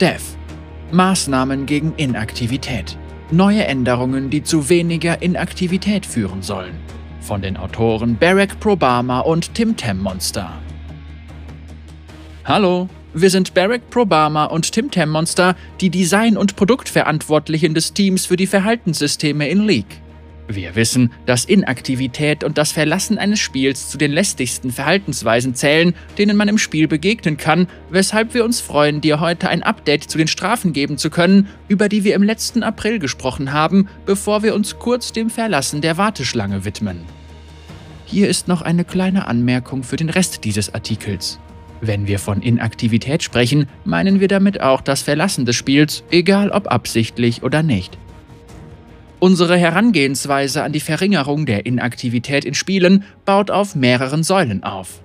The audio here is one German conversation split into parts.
Dev. Maßnahmen gegen Inaktivität. Neue Änderungen, die zu weniger Inaktivität führen sollen. Von den Autoren Barack Probama und Tim Tam Monster. Hallo, wir sind Barack Probama und Tim Tam Monster, die Design- und Produktverantwortlichen des Teams für die Verhaltenssysteme in League. Wir wissen, dass Inaktivität und das Verlassen eines Spiels zu den lästigsten Verhaltensweisen zählen, denen man im Spiel begegnen kann, weshalb wir uns freuen, dir heute ein Update zu den Strafen geben zu können, über die wir im letzten April gesprochen haben, bevor wir uns kurz dem Verlassen der Warteschlange widmen. Hier ist noch eine kleine Anmerkung für den Rest dieses Artikels. Wenn wir von Inaktivität sprechen, meinen wir damit auch das Verlassen des Spiels, egal ob absichtlich oder nicht. Unsere Herangehensweise an die Verringerung der Inaktivität in Spielen baut auf mehreren Säulen auf.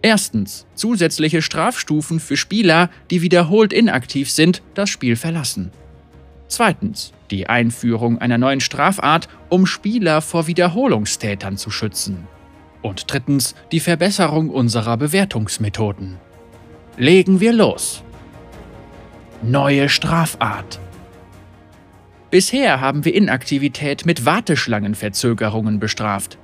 Erstens zusätzliche Strafstufen für Spieler, die wiederholt inaktiv sind, das Spiel verlassen. Zweitens die Einführung einer neuen Strafart, um Spieler vor Wiederholungstätern zu schützen. Und drittens die Verbesserung unserer Bewertungsmethoden. Legen wir los. Neue Strafart. Bisher haben wir Inaktivität mit Warteschlangenverzögerungen bestraft.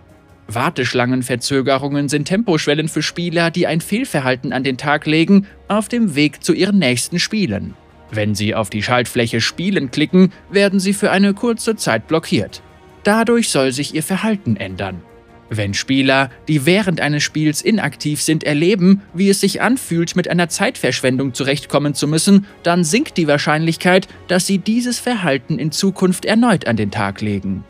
Warteschlangenverzögerungen sind Temposchwellen für Spieler, die ein Fehlverhalten an den Tag legen, auf dem Weg zu ihren nächsten Spielen. Wenn sie auf die Schaltfläche Spielen klicken, werden sie für eine kurze Zeit blockiert. Dadurch soll sich ihr Verhalten ändern. Wenn Spieler, die während eines Spiels inaktiv sind, erleben, wie es sich anfühlt, mit einer Zeitverschwendung zurechtkommen zu müssen, dann sinkt die Wahrscheinlichkeit, dass sie dieses Verhalten in Zukunft erneut an den Tag legen.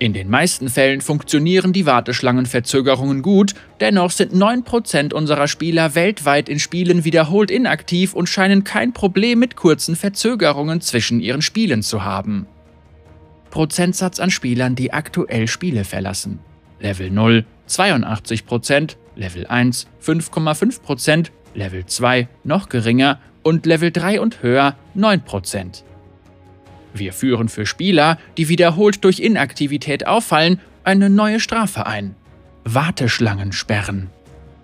In den meisten Fällen funktionieren die Warteschlangenverzögerungen gut, dennoch sind 9% unserer Spieler weltweit in Spielen wiederholt inaktiv und scheinen kein Problem mit kurzen Verzögerungen zwischen ihren Spielen zu haben. Prozentsatz an Spielern, die aktuell Spiele verlassen. Level 0 82%, Level 1 5,5%, Level 2 noch geringer und Level 3 und höher 9%. Wir führen für Spieler, die wiederholt durch Inaktivität auffallen, eine neue Strafe ein. Warteschlangen sperren.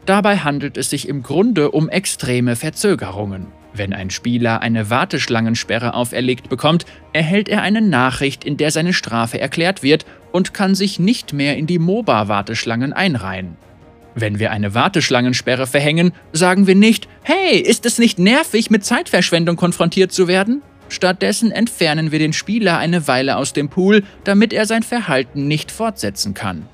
Dabei handelt es sich im Grunde um extreme Verzögerungen. Wenn ein Spieler eine Warteschlangensperre auferlegt bekommt, erhält er eine Nachricht, in der seine Strafe erklärt wird und kann sich nicht mehr in die MOBA-Warteschlangen einreihen. Wenn wir eine Warteschlangensperre verhängen, sagen wir nicht, hey, ist es nicht nervig, mit Zeitverschwendung konfrontiert zu werden? Stattdessen entfernen wir den Spieler eine Weile aus dem Pool, damit er sein Verhalten nicht fortsetzen kann.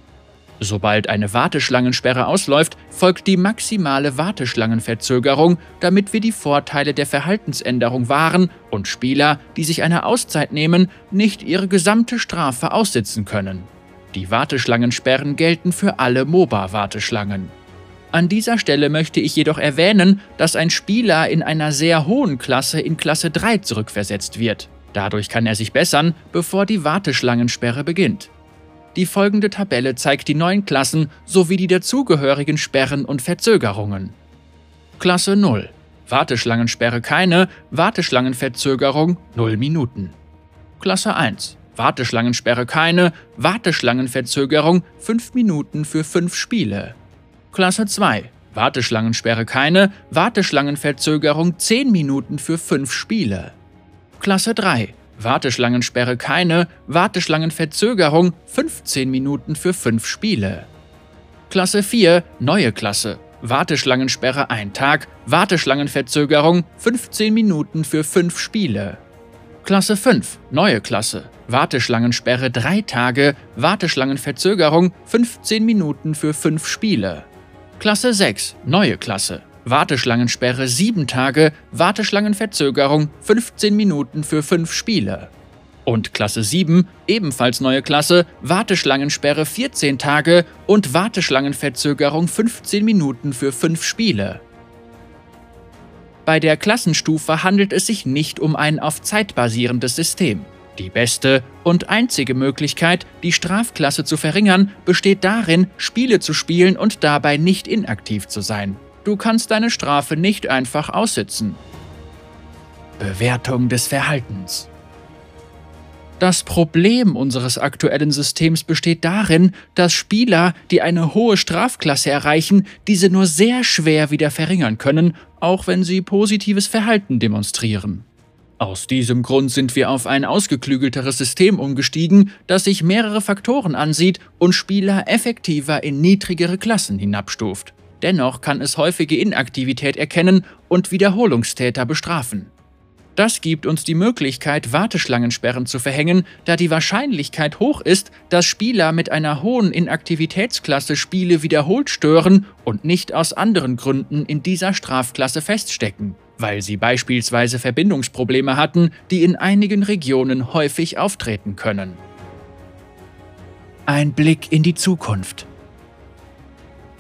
Sobald eine Warteschlangensperre ausläuft, folgt die maximale Warteschlangenverzögerung, damit wir die Vorteile der Verhaltensänderung wahren und Spieler, die sich eine Auszeit nehmen, nicht ihre gesamte Strafe aussitzen können. Die Warteschlangensperren gelten für alle MOBA-Warteschlangen. An dieser Stelle möchte ich jedoch erwähnen, dass ein Spieler in einer sehr hohen Klasse in Klasse 3 zurückversetzt wird. Dadurch kann er sich bessern, bevor die Warteschlangensperre beginnt. Die folgende Tabelle zeigt die neuen Klassen sowie die dazugehörigen Sperren und Verzögerungen. Klasse 0. Warteschlangensperre keine, Warteschlangenverzögerung 0 Minuten. Klasse 1. Warteschlangensperre keine, Warteschlangenverzögerung 5 Minuten für 5 Spiele. Klasse 2. Warteschlangensperre keine, Warteschlangenverzögerung 10 Minuten für 5 Spiele. Klasse 3. Warteschlangensperre keine, Warteschlangenverzögerung 15 Minuten für 5 Spiele. Klasse 4, neue Klasse. Warteschlangensperre 1 Tag, Warteschlangenverzögerung 15 Minuten für 5 Spiele. Klasse 5, neue Klasse. Warteschlangensperre 3 Tage, Warteschlangenverzögerung 15 Minuten für 5 Spiele. Klasse 6, neue Klasse. Warteschlangensperre 7 Tage, Warteschlangenverzögerung 15 Minuten für 5 Spiele. Und Klasse 7, ebenfalls neue Klasse, Warteschlangensperre 14 Tage und Warteschlangenverzögerung 15 Minuten für 5 Spiele. Bei der Klassenstufe handelt es sich nicht um ein auf Zeit basierendes System. Die beste und einzige Möglichkeit, die Strafklasse zu verringern, besteht darin, Spiele zu spielen und dabei nicht inaktiv zu sein. Du kannst deine Strafe nicht einfach aussitzen. Bewertung des Verhaltens. Das Problem unseres aktuellen Systems besteht darin, dass Spieler, die eine hohe Strafklasse erreichen, diese nur sehr schwer wieder verringern können, auch wenn sie positives Verhalten demonstrieren. Aus diesem Grund sind wir auf ein ausgeklügelteres System umgestiegen, das sich mehrere Faktoren ansieht und Spieler effektiver in niedrigere Klassen hinabstuft. Dennoch kann es häufige Inaktivität erkennen und Wiederholungstäter bestrafen. Das gibt uns die Möglichkeit, Warteschlangensperren zu verhängen, da die Wahrscheinlichkeit hoch ist, dass Spieler mit einer hohen Inaktivitätsklasse Spiele wiederholt stören und nicht aus anderen Gründen in dieser Strafklasse feststecken, weil sie beispielsweise Verbindungsprobleme hatten, die in einigen Regionen häufig auftreten können. Ein Blick in die Zukunft.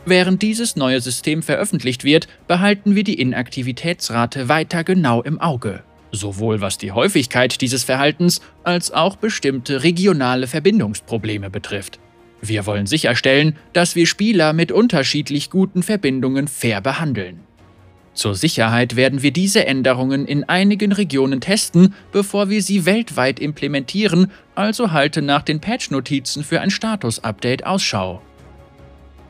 Während dieses neue System veröffentlicht wird, behalten wir die Inaktivitätsrate weiter genau im Auge sowohl was die Häufigkeit dieses Verhaltens als auch bestimmte regionale Verbindungsprobleme betrifft. Wir wollen sicherstellen, dass wir Spieler mit unterschiedlich guten Verbindungen fair behandeln. Zur Sicherheit werden wir diese Änderungen in einigen Regionen testen, bevor wir sie weltweit implementieren, also halte nach den Patch-Notizen für ein Status-Update Ausschau.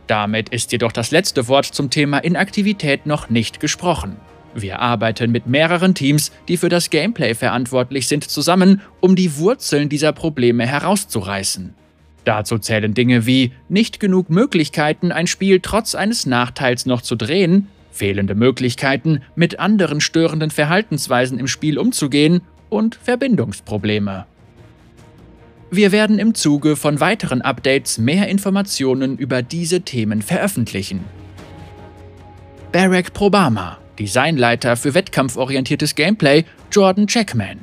Damit ist jedoch das letzte Wort zum Thema Inaktivität noch nicht gesprochen. Wir arbeiten mit mehreren Teams, die für das Gameplay verantwortlich sind, zusammen, um die Wurzeln dieser Probleme herauszureißen. Dazu zählen Dinge wie nicht genug Möglichkeiten, ein Spiel trotz eines Nachteils noch zu drehen, fehlende Möglichkeiten, mit anderen störenden Verhaltensweisen im Spiel umzugehen und Verbindungsprobleme. Wir werden im Zuge von weiteren Updates mehr Informationen über diese Themen veröffentlichen. Barack Probama Designleiter für wettkampforientiertes Gameplay Jordan Jackman.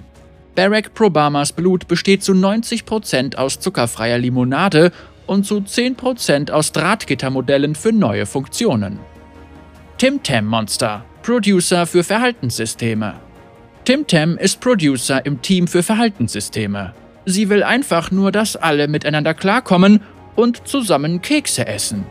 Barack Probamas Blut besteht zu 90% aus zuckerfreier Limonade und zu 10% aus Drahtgittermodellen für neue Funktionen. Tim Tam Monster, Producer für Verhaltenssysteme. Tim Tam ist Producer im Team für Verhaltenssysteme. Sie will einfach nur, dass alle miteinander klarkommen und zusammen Kekse essen.